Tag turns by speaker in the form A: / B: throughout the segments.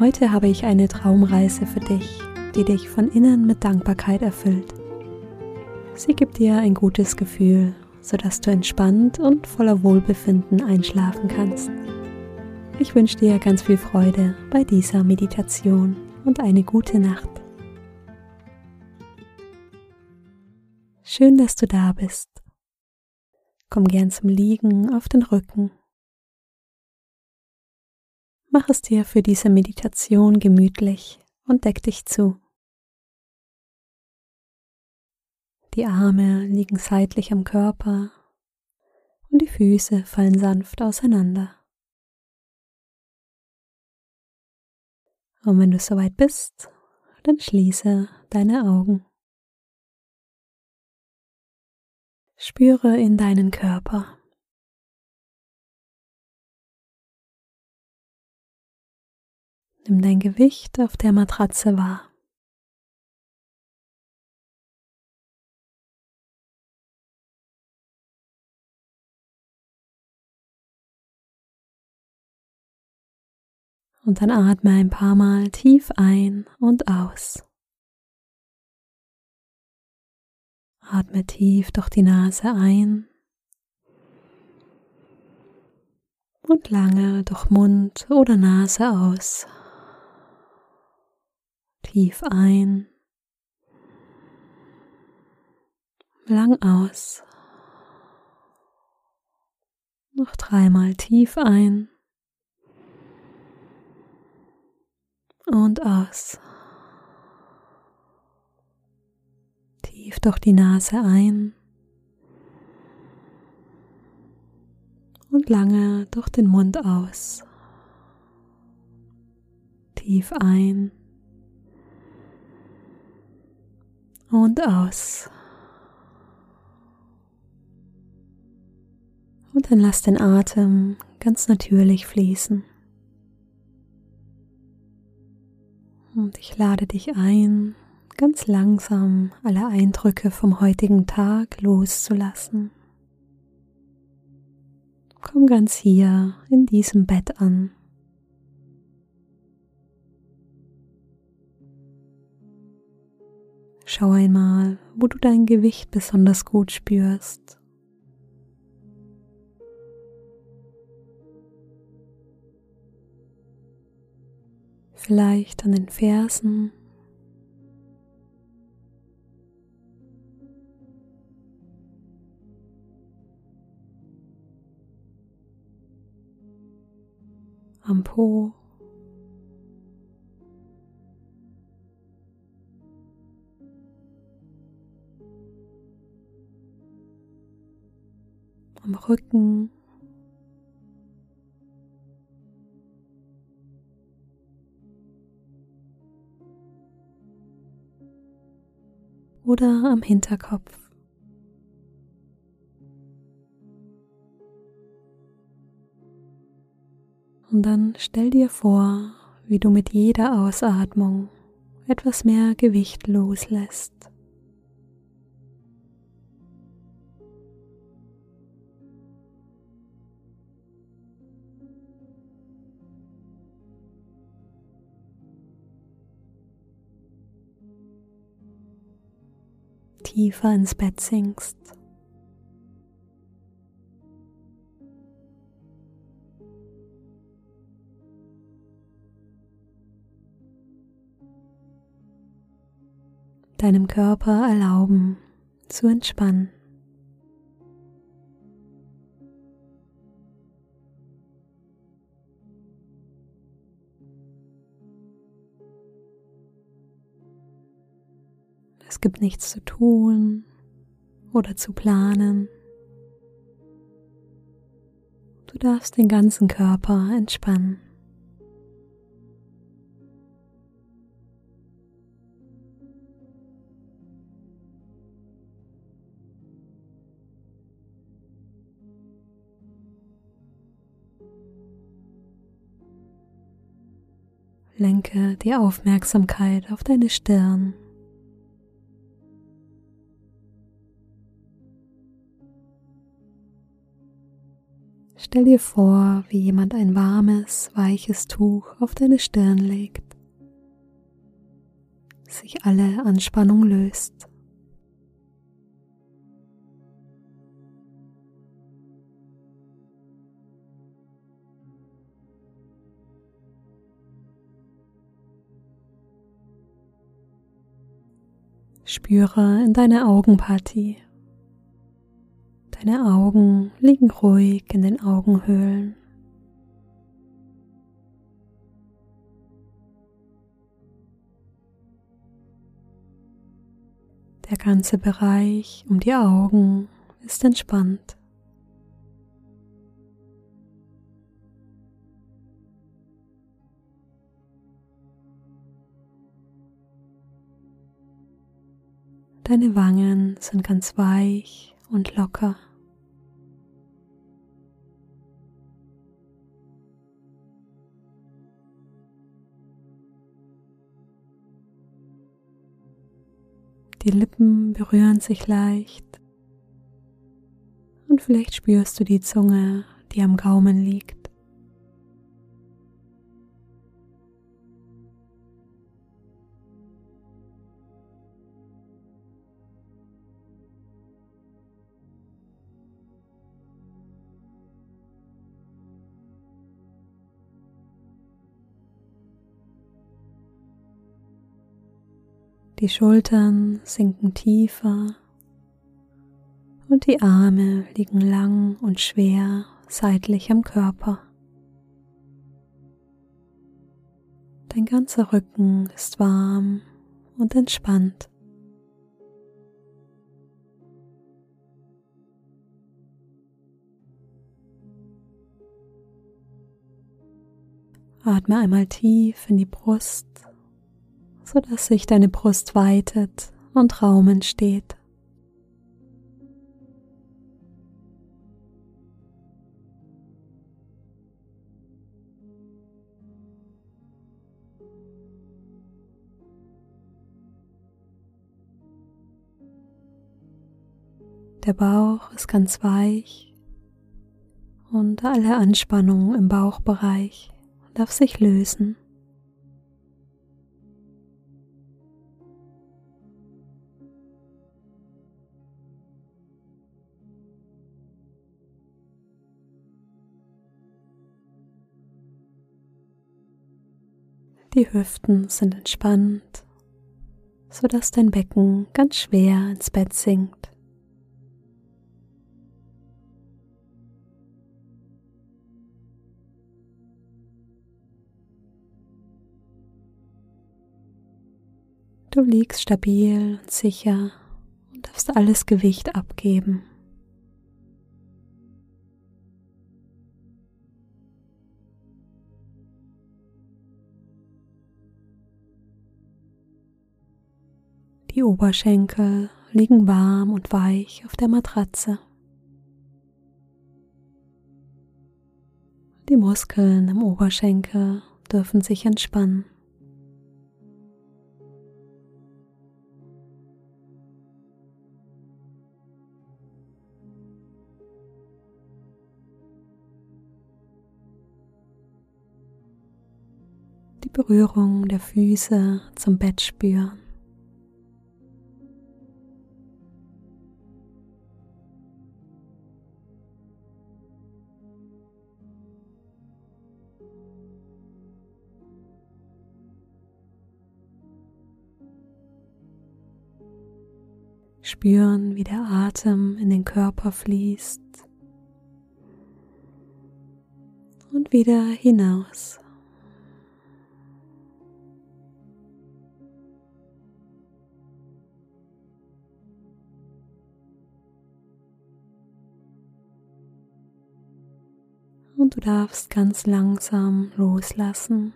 A: Heute habe ich eine Traumreise für dich, die dich von innen mit Dankbarkeit erfüllt. Sie gibt dir ein gutes Gefühl, sodass du entspannt und voller Wohlbefinden einschlafen kannst. Ich wünsche dir ganz viel Freude bei dieser Meditation und eine gute Nacht. Schön, dass du da bist. Komm gern zum Liegen auf den Rücken Mach es dir für diese Meditation gemütlich und deck dich zu. Die Arme liegen seitlich am Körper und die Füße fallen sanft auseinander. Und wenn du soweit bist, dann schließe deine Augen. Spüre in deinen Körper. Nimm dein Gewicht auf der Matratze wahr. Und dann atme ein paar Mal tief ein und aus. Atme tief durch die Nase ein und lange durch Mund oder Nase aus. Tief ein, lang aus. Noch dreimal tief ein und aus. Tief durch die Nase ein und lange durch den Mund aus. Tief ein und aus. Und dann lass den Atem ganz natürlich fließen. Und ich lade dich ein, ganz langsam alle Eindrücke vom heutigen Tag loszulassen. Komm ganz hier in diesem Bett an. Schau einmal, wo du dein Gewicht besonders gut spürst. Vielleicht an den Fersen. Am Po. Am Rücken. Oder am Hinterkopf. Und dann stell dir vor, wie du mit jeder Ausatmung etwas mehr Gewicht loslässt. Tiefer ins Bett sinkst. Deinem Körper erlauben zu entspannen. Es gibt nichts zu tun oder zu planen. Du darfst den ganzen Körper entspannen. Lenke die Aufmerksamkeit auf deine Stirn. Stell dir vor, wie jemand ein warmes, weiches Tuch auf deine Stirn legt, sich alle Anspannung löst. Spüre in deine Augenpartie. Deine Augen liegen ruhig in den Augenhöhlen. Der ganze Bereich um die Augen ist entspannt. Deine Wangen sind ganz weich und locker. Die Lippen berühren sich leicht und vielleicht spürst du die Zunge, die am Gaumen liegt. Die Schultern sinken tiefer und die Arme liegen lang und schwer seitlich am Körper. Dein ganzer Rücken ist warm und entspannt. Atme einmal tief in die Brust sodass sich deine Brust weitet und Raum entsteht. Der Bauch ist ganz weich und alle Anspannung im Bauchbereich darf sich lösen. Die Hüften sind entspannt, sodass dein Becken ganz schwer ins Bett sinkt. Du liegst stabil und sicher und darfst alles Gewicht abgeben. Die Oberschenkel liegen warm und weich auf der Matratze. Die Muskeln im Oberschenkel dürfen sich entspannen. Die Berührung der Füße zum Bett spüren. Spüren, wie der Atem in den Körper fließt und wieder hinaus. Darfst ganz langsam loslassen.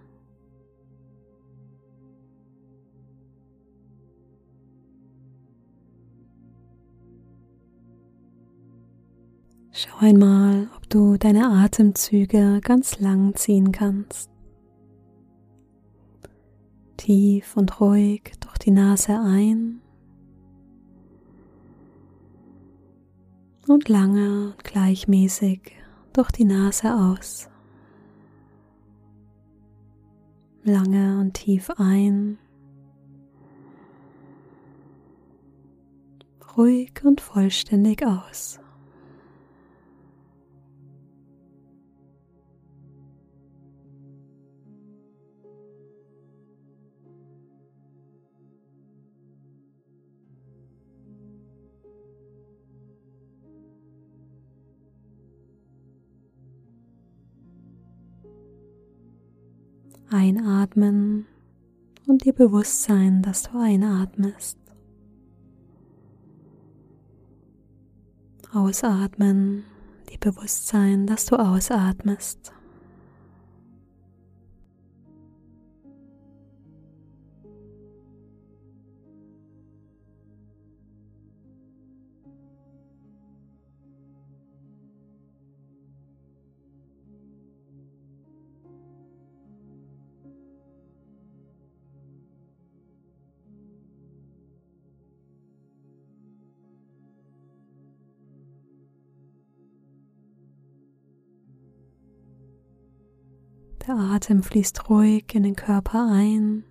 A: Schau einmal, ob du deine Atemzüge ganz lang ziehen kannst. tief und ruhig durch die Nase ein und lange und gleichmäßig durch die Nase aus. Lange und tief ein. Ruhig und vollständig aus. Einatmen und dir bewusst sein, dass du einatmest. Ausatmen, dir bewusst sein, dass du ausatmest. Atem fließt ruhig in den Körper ein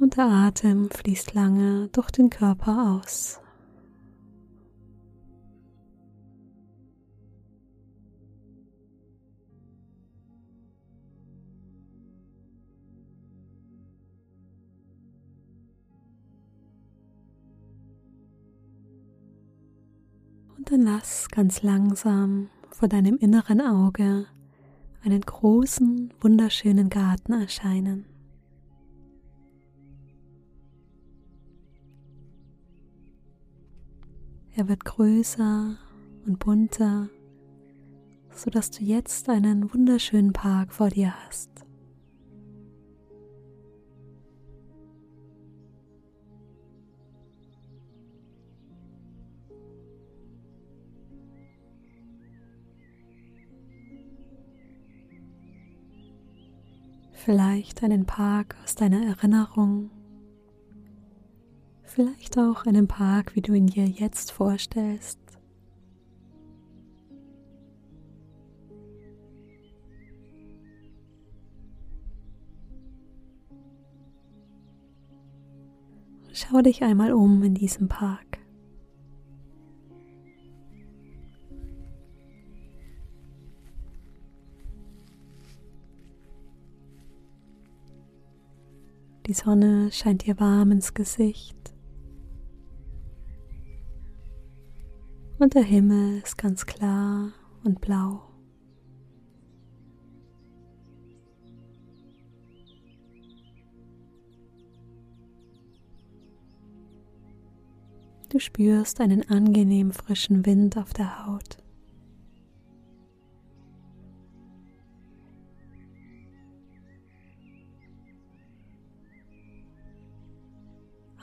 A: und der Atem fließt lange durch den Körper aus. Und dann lass ganz langsam vor deinem inneren Auge einen großen, wunderschönen Garten erscheinen. Er wird größer und bunter, sodass du jetzt einen wunderschönen Park vor dir hast. Vielleicht einen Park aus deiner Erinnerung, vielleicht auch einen Park, wie du ihn dir jetzt vorstellst. Schau dich einmal um in diesem Park. Die Sonne scheint dir warm ins Gesicht. Und der Himmel ist ganz klar und blau. Du spürst einen angenehm frischen Wind auf der Haut.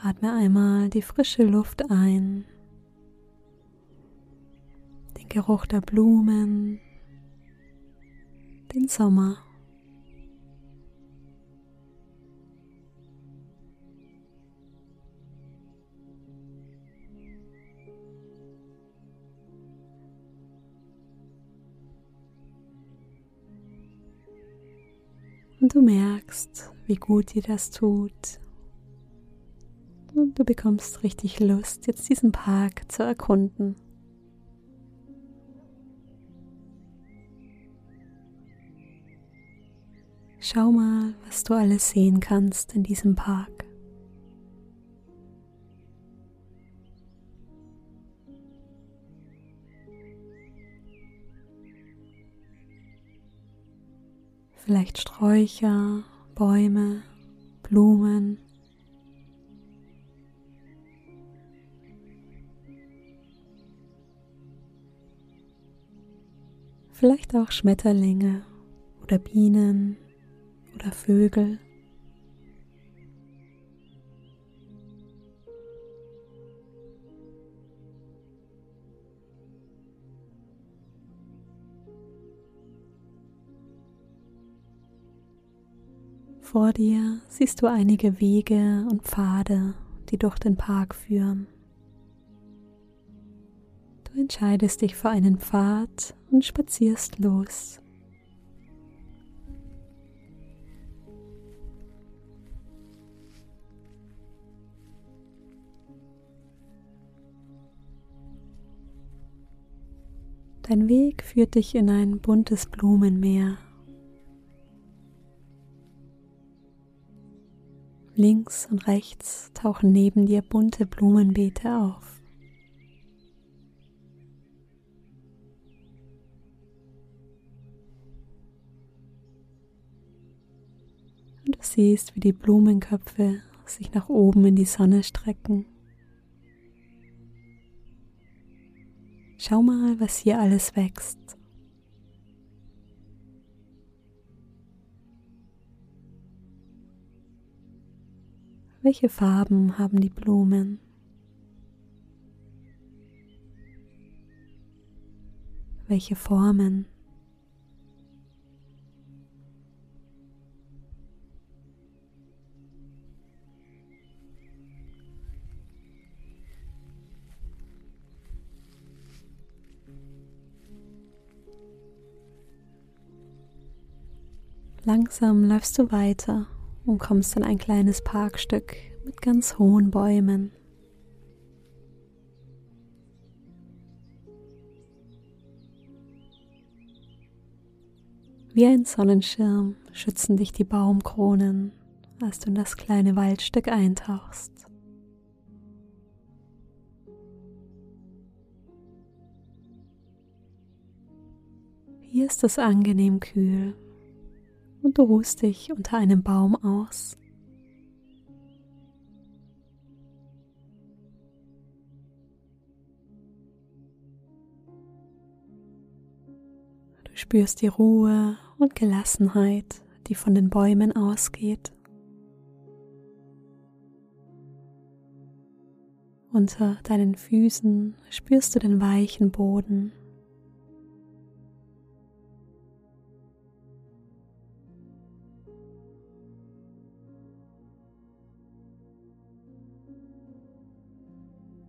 A: Atme einmal die frische Luft ein, den Geruch der Blumen, den Sommer. Und du merkst, wie gut dir das tut, und du bekommst richtig Lust, jetzt diesen Park zu erkunden. Schau mal, was du alles sehen kannst in diesem Park. Vielleicht Sträucher, Bäume, Blumen, vielleicht auch Schmetterlinge oder Bienen oder Vögel. Vor dir siehst du einige Wege und Pfade, die durch den Park führen. Du entscheidest dich für einen Pfad und spazierst los. Dein Weg führt dich in ein buntes Blumenmeer. Links und rechts tauchen neben dir bunte Blumenbeete auf. Siehst, wie die Blumenköpfe sich nach oben in die Sonne strecken. Schau mal, was hier alles wächst. Welche Farben haben die Blumen? Welche Formen? Langsam läufst du weiter und kommst in ein kleines Parkstück mit ganz hohen Bäumen. Wie ein Sonnenschirm schützen dich die Baumkronen, als du in das kleine Waldstück eintauchst. Hier ist es angenehm kühl und du ruhst dich unter einem Baum aus. Du spürst die Ruhe und Gelassenheit, die von den Bäumen ausgeht. Unter deinen Füßen spürst du den weichen Boden.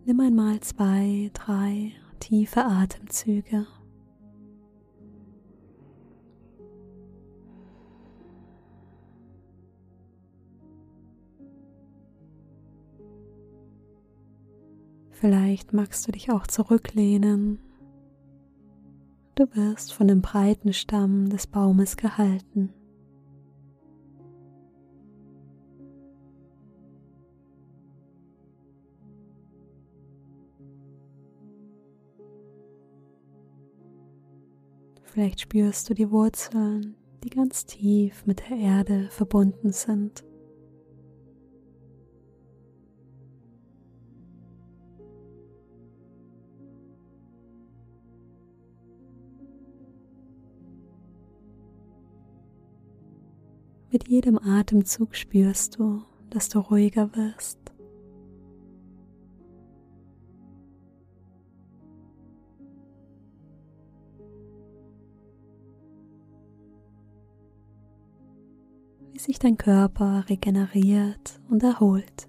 A: Nimm einmal zwei, drei tiefe Atemzüge. Vielleicht magst du dich auch zurücklehnen. Du wirst von dem breiten Stamm des Baumes gehalten. Vielleicht spürst du die Wurzeln, die ganz tief mit der Erde verbunden sind. Mit jedem Atemzug spürst du, dass du ruhiger wirst. Sich dein Körper regeneriert und erholt.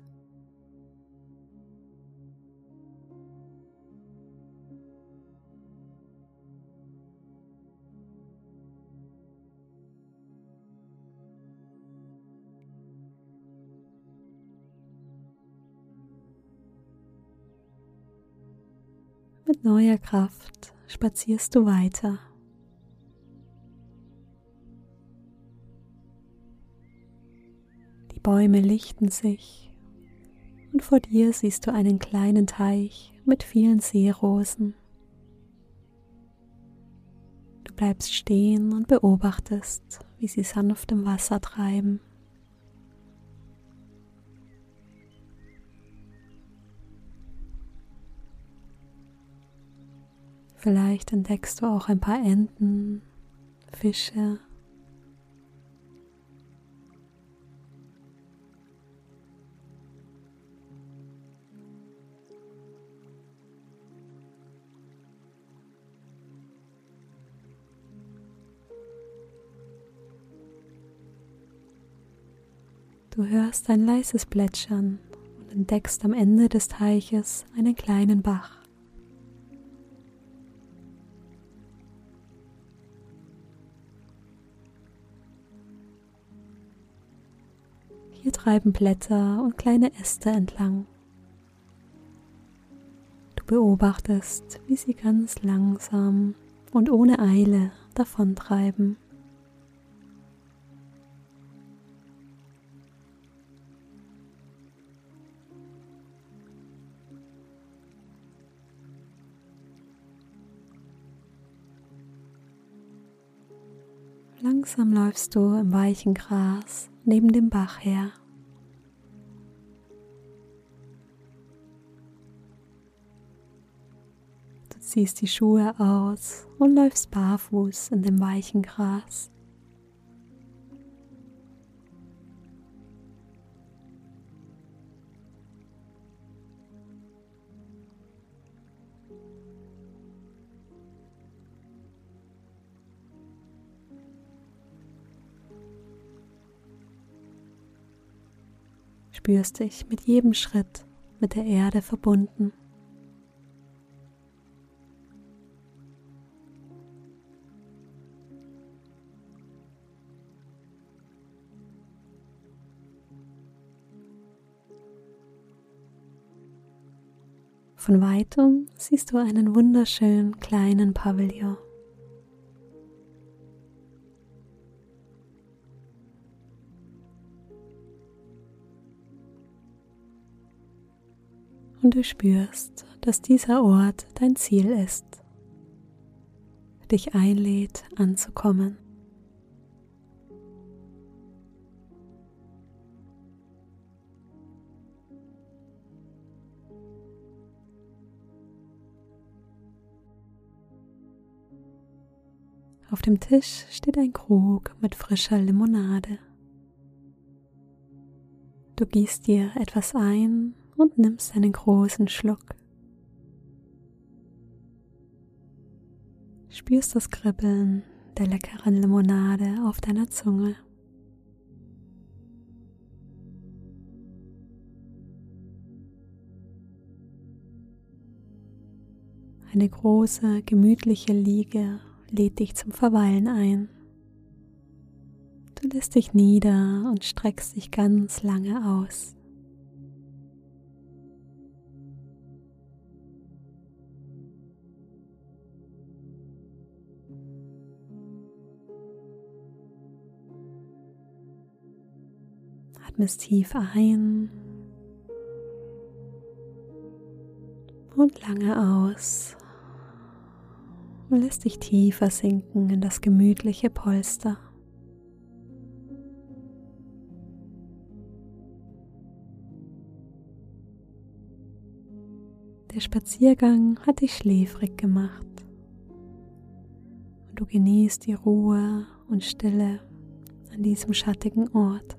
A: Mit neuer Kraft spazierst du weiter. Bäume lichten sich und vor dir siehst du einen kleinen Teich mit vielen Seerosen. Du bleibst stehen und beobachtest, wie sie sanft im Wasser treiben. Vielleicht entdeckst du auch ein paar Enten, Fische Du hörst ein leises Plätschern und entdeckst am Ende des Teiches einen kleinen Bach. Hier treiben Blätter und kleine Äste entlang. Du beobachtest, wie sie ganz langsam und ohne Eile davontreiben. Langsam läufst du im weichen Gras neben dem Bach her. Du ziehst die Schuhe aus und läufst barfuß in dem weichen Gras. Spürst dich mit jedem Schritt mit der Erde verbunden. Von weitem siehst du einen wunderschönen kleinen Pavillon. Und du spürst, dass dieser Ort dein Ziel ist, dich einlädt anzukommen. Auf dem Tisch steht ein Krug mit frischer Limonade. Du gießt dir etwas ein und nimmst einen großen Schluck. Spürst das Kribbeln der leckeren Limonade auf deiner Zunge. Eine große, gemütliche Liege lädt dich zum Verweilen ein. Du lässt dich nieder und streckst dich ganz lange aus. Atmest tief ein und lange aus und lässt dich tiefer sinken in das gemütliche Polster. Der Spaziergang hat dich schläfrig gemacht und du genießt die Ruhe und Stille an diesem schattigen Ort.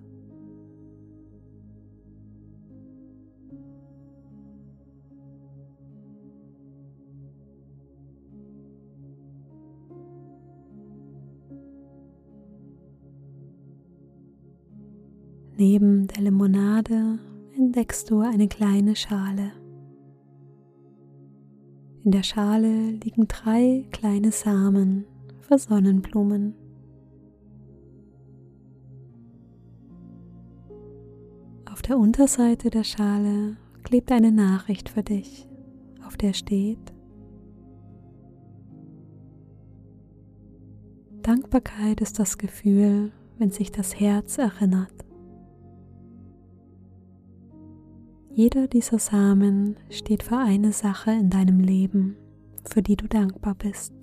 A: Neben der Limonade entdeckst du eine kleine Schale. In der Schale liegen drei kleine Samen für Sonnenblumen. Auf der Unterseite der Schale klebt eine Nachricht für dich, auf der steht Dankbarkeit ist das Gefühl, wenn sich das Herz erinnert. Jeder dieser Samen steht für eine Sache in deinem Leben, für die du dankbar bist.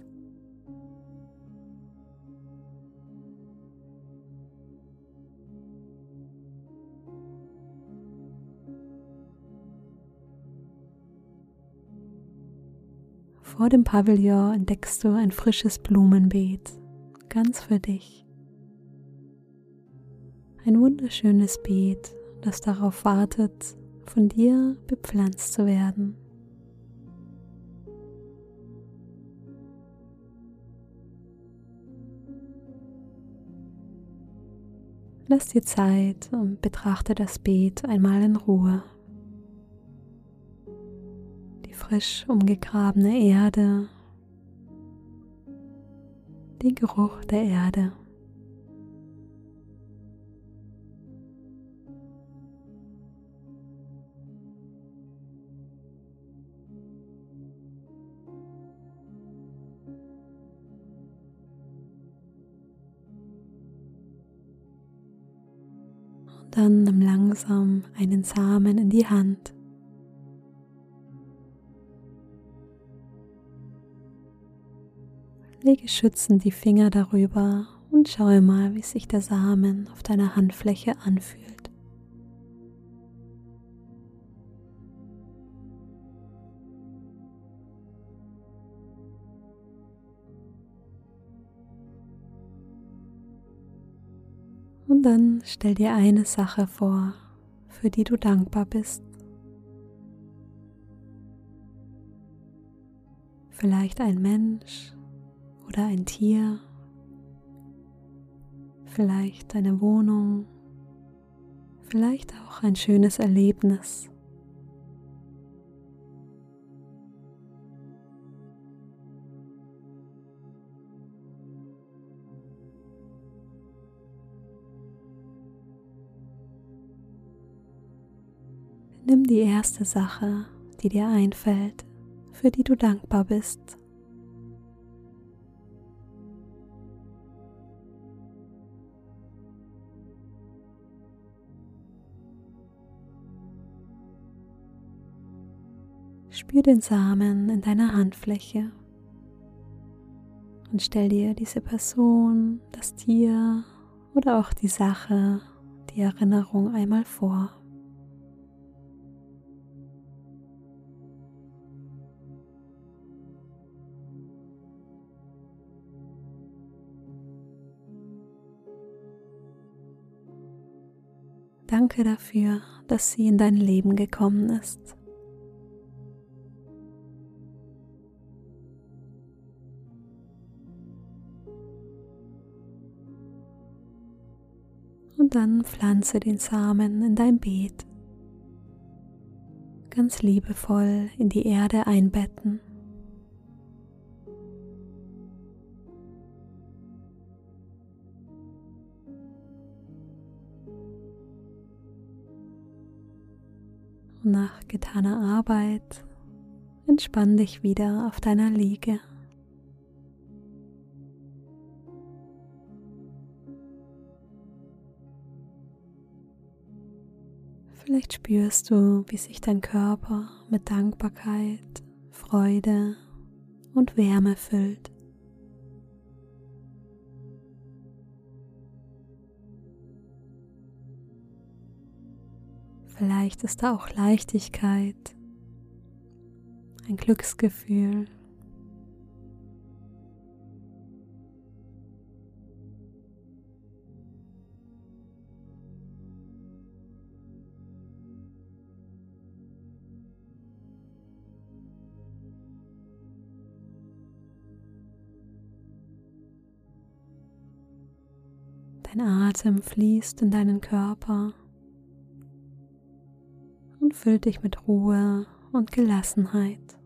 A: Vor dem Pavillon entdeckst du ein frisches Blumenbeet, ganz für dich. Ein wunderschönes Beet, das darauf wartet, von dir bepflanzt zu werden. Lass dir Zeit und betrachte das Beet einmal in Ruhe. Die frisch umgegrabene Erde, den Geruch der Erde. Dann nimm langsam einen Samen in die Hand. Lege schützend die Finger darüber und schaue mal, wie sich der Samen auf deiner Handfläche anfühlt. Stell dir eine Sache vor, für die du dankbar bist. Vielleicht ein Mensch oder ein Tier, vielleicht deine Wohnung, vielleicht auch ein schönes Erlebnis. Nimm die erste Sache, die dir einfällt, für die du dankbar bist. Spür den Samen in deiner Handfläche und stell dir diese Person, das Tier oder auch die Sache, die Erinnerung einmal vor. Danke dafür, dass sie in dein Leben gekommen ist. Und dann pflanze den Samen in dein Beet. Ganz liebevoll in die Erde einbetten. Nach getaner Arbeit entspann dich wieder auf deiner Liege. Vielleicht spürst du, wie sich dein Körper mit Dankbarkeit, Freude und Wärme füllt. Vielleicht ist da auch Leichtigkeit, ein Glücksgefühl. Dein Atem fließt in deinen Körper und füllt dich mit Ruhe und Gelassenheit.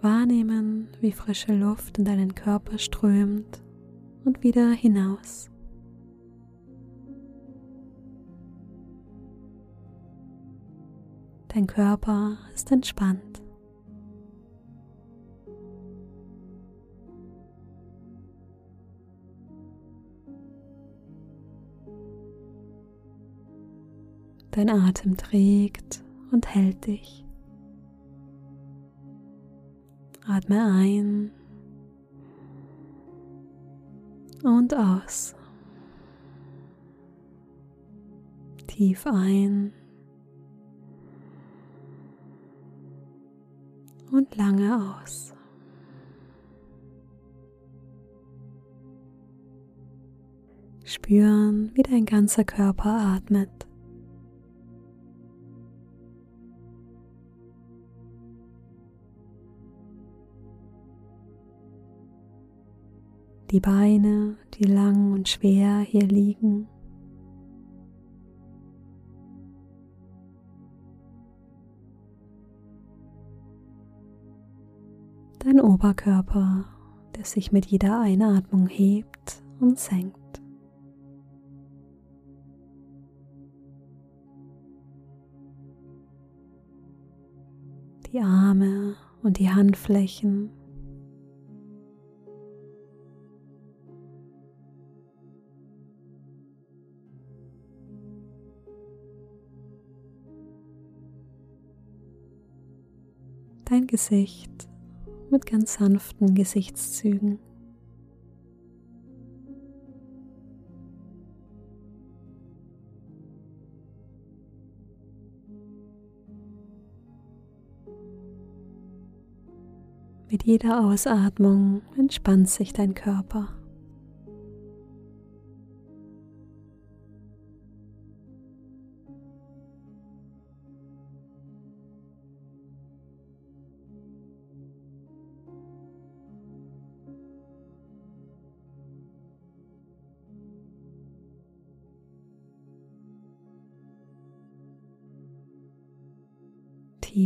A: Wahrnehmen, wie frische Luft in deinen Körper strömt und wieder hinaus. Dein Körper ist entspannt. Dein Atem trägt und hält dich. Atme ein und aus. Tief ein und lange aus. Spüren, wie dein ganzer Körper atmet. Die Beine, die lang und schwer hier liegen, Oberkörper, der sich mit jeder Einatmung hebt und senkt. Die Arme und die Handflächen dein Gesicht mit ganz sanften Gesichtszügen. Mit jeder Ausatmung entspannt sich dein Körper.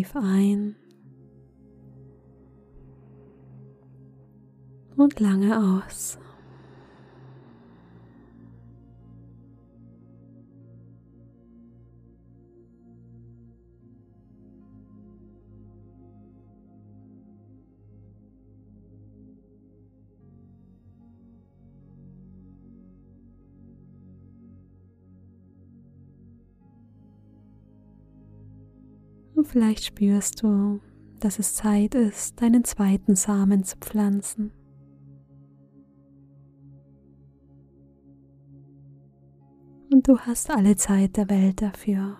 A: Tief ein und lange aus. Vielleicht spürst du, dass es Zeit ist, deinen zweiten Samen zu pflanzen. Und du hast alle Zeit der Welt dafür.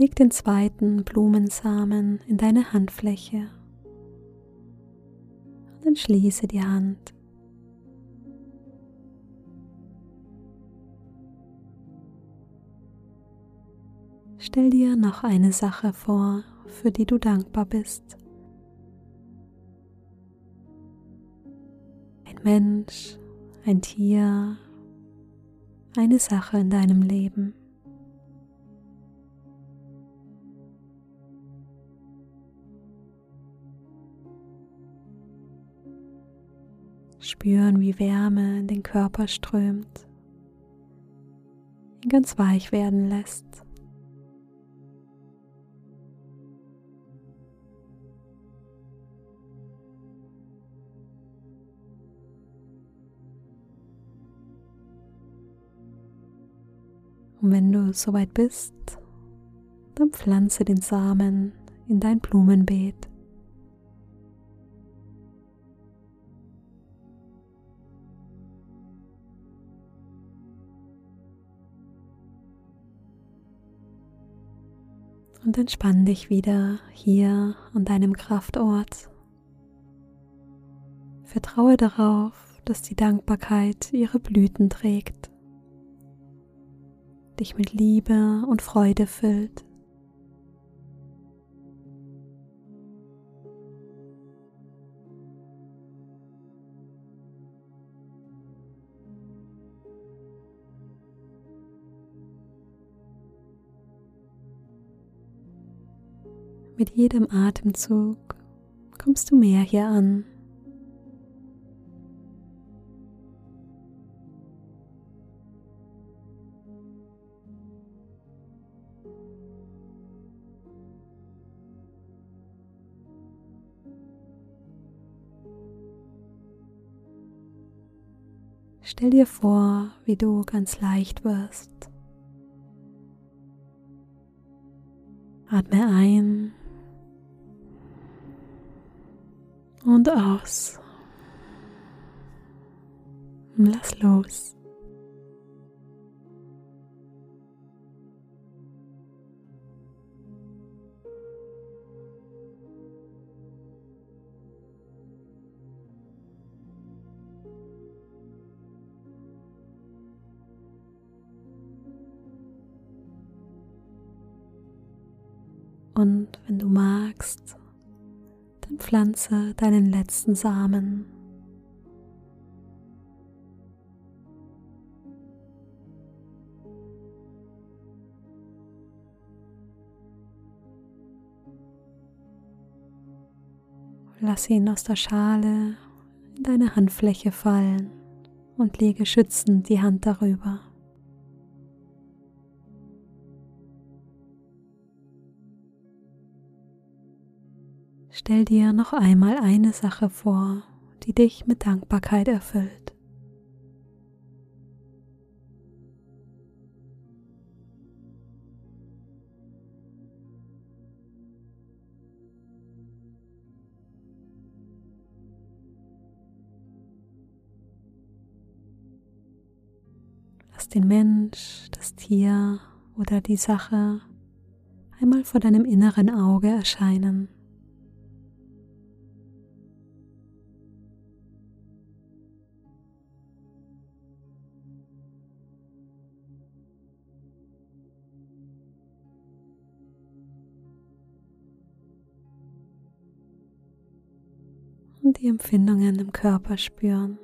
A: Leg den zweiten Blumensamen in deine Handfläche und dann schließe die Hand. Stell dir noch eine Sache vor, für die du dankbar bist. Ein Mensch, ein Tier, eine Sache in deinem Leben. Spüren, wie Wärme in den Körper strömt, ihn ganz weich werden lässt. Und wenn du soweit bist, dann pflanze den Samen in dein Blumenbeet. Entspann dich wieder hier an deinem Kraftort. Vertraue darauf, dass die Dankbarkeit ihre Blüten trägt, dich mit Liebe und Freude füllt. Mit jedem Atemzug kommst du mehr hier an. Stell dir vor, wie du ganz leicht wirst. Atme ein und aus. Lass los. Und wenn du magst, dann pflanze deinen letzten Samen. Lass ihn aus der Schale in deine Handfläche fallen und lege schützend die Hand darüber. Stell dir noch einmal eine Sache vor, die dich mit Dankbarkeit erfüllt. Lass den Mensch, das Tier oder die Sache einmal vor deinem inneren Auge erscheinen. Die Empfindungen im Körper spüren.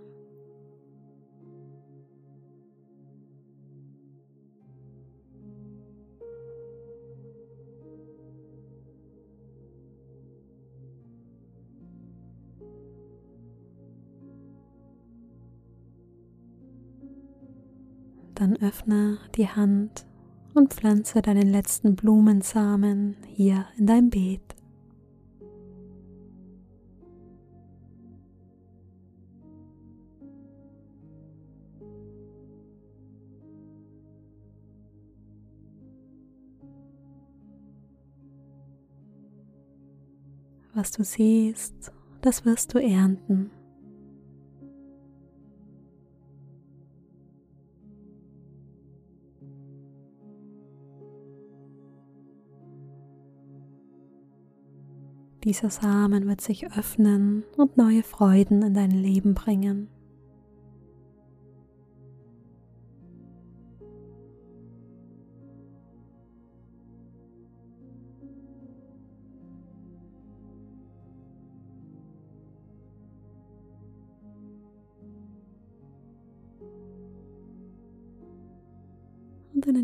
A: Dann öffne die Hand und pflanze deinen letzten Blumensamen hier in dein Beet. Was du siehst, das wirst du ernten. Dieser Samen wird sich öffnen und neue Freuden in dein Leben bringen.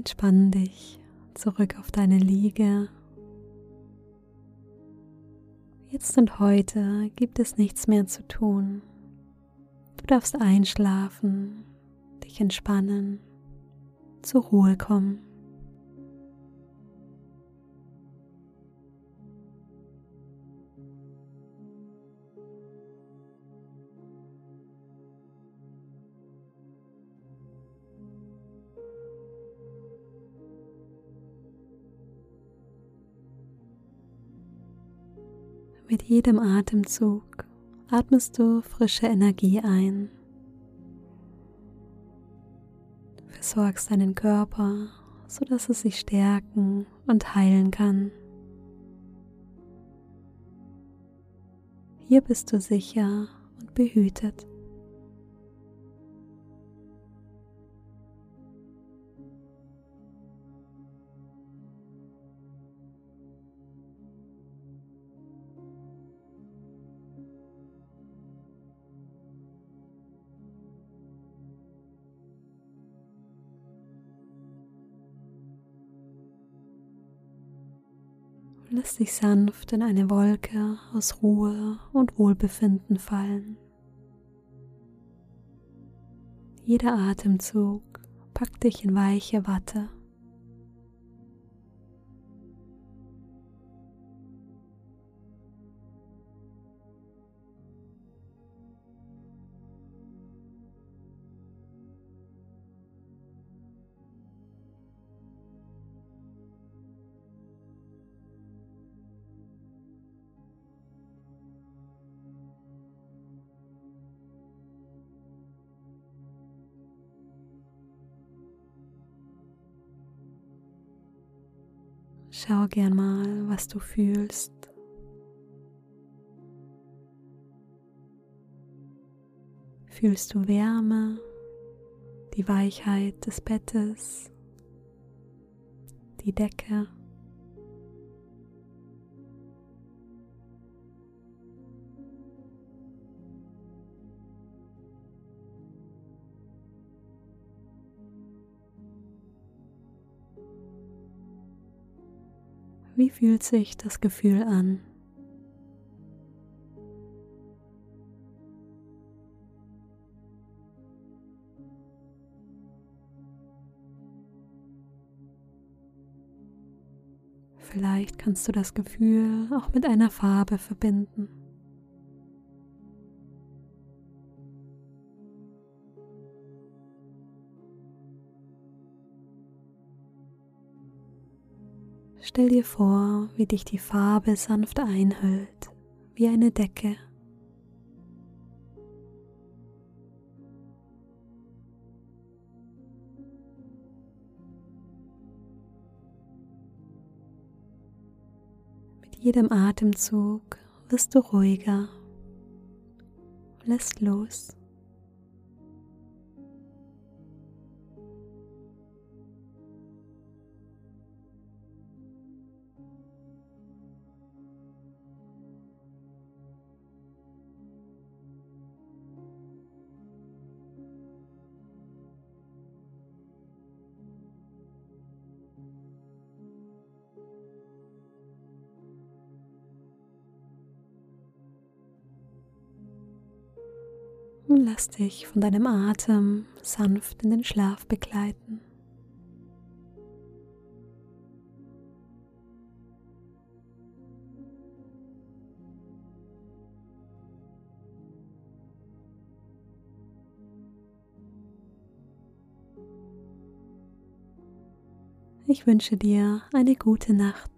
A: Entspann dich zurück auf deine Liege Jetzt und heute gibt es nichts mehr zu tun. Du darfst einschlafen, dich entspannen, zur Ruhe kommen. Jedem Atemzug atmest du frische Energie ein. Versorgst deinen Körper, sodass es sich stärken und heilen kann. Hier bist du sicher und behütet. Lass dich sanft in eine Wolke aus Ruhe und Wohlbefinden fallen. Jeder Atemzug packt dich in weiche Watte. Schau gern mal, was du fühlst. Fühlst du Wärme, die Weichheit des Bettes, die Decke Wie fühlt sich das Gefühl an? Vielleicht kannst du das Gefühl auch mit einer Farbe verbinden. Stell dir vor, wie dich die Farbe sanft einhüllt, wie eine Decke. Mit jedem Atemzug wirst du ruhiger, lässt los. Und lass dich von deinem Atem sanft in den Schlaf begleiten. Ich wünsche dir eine gute Nacht.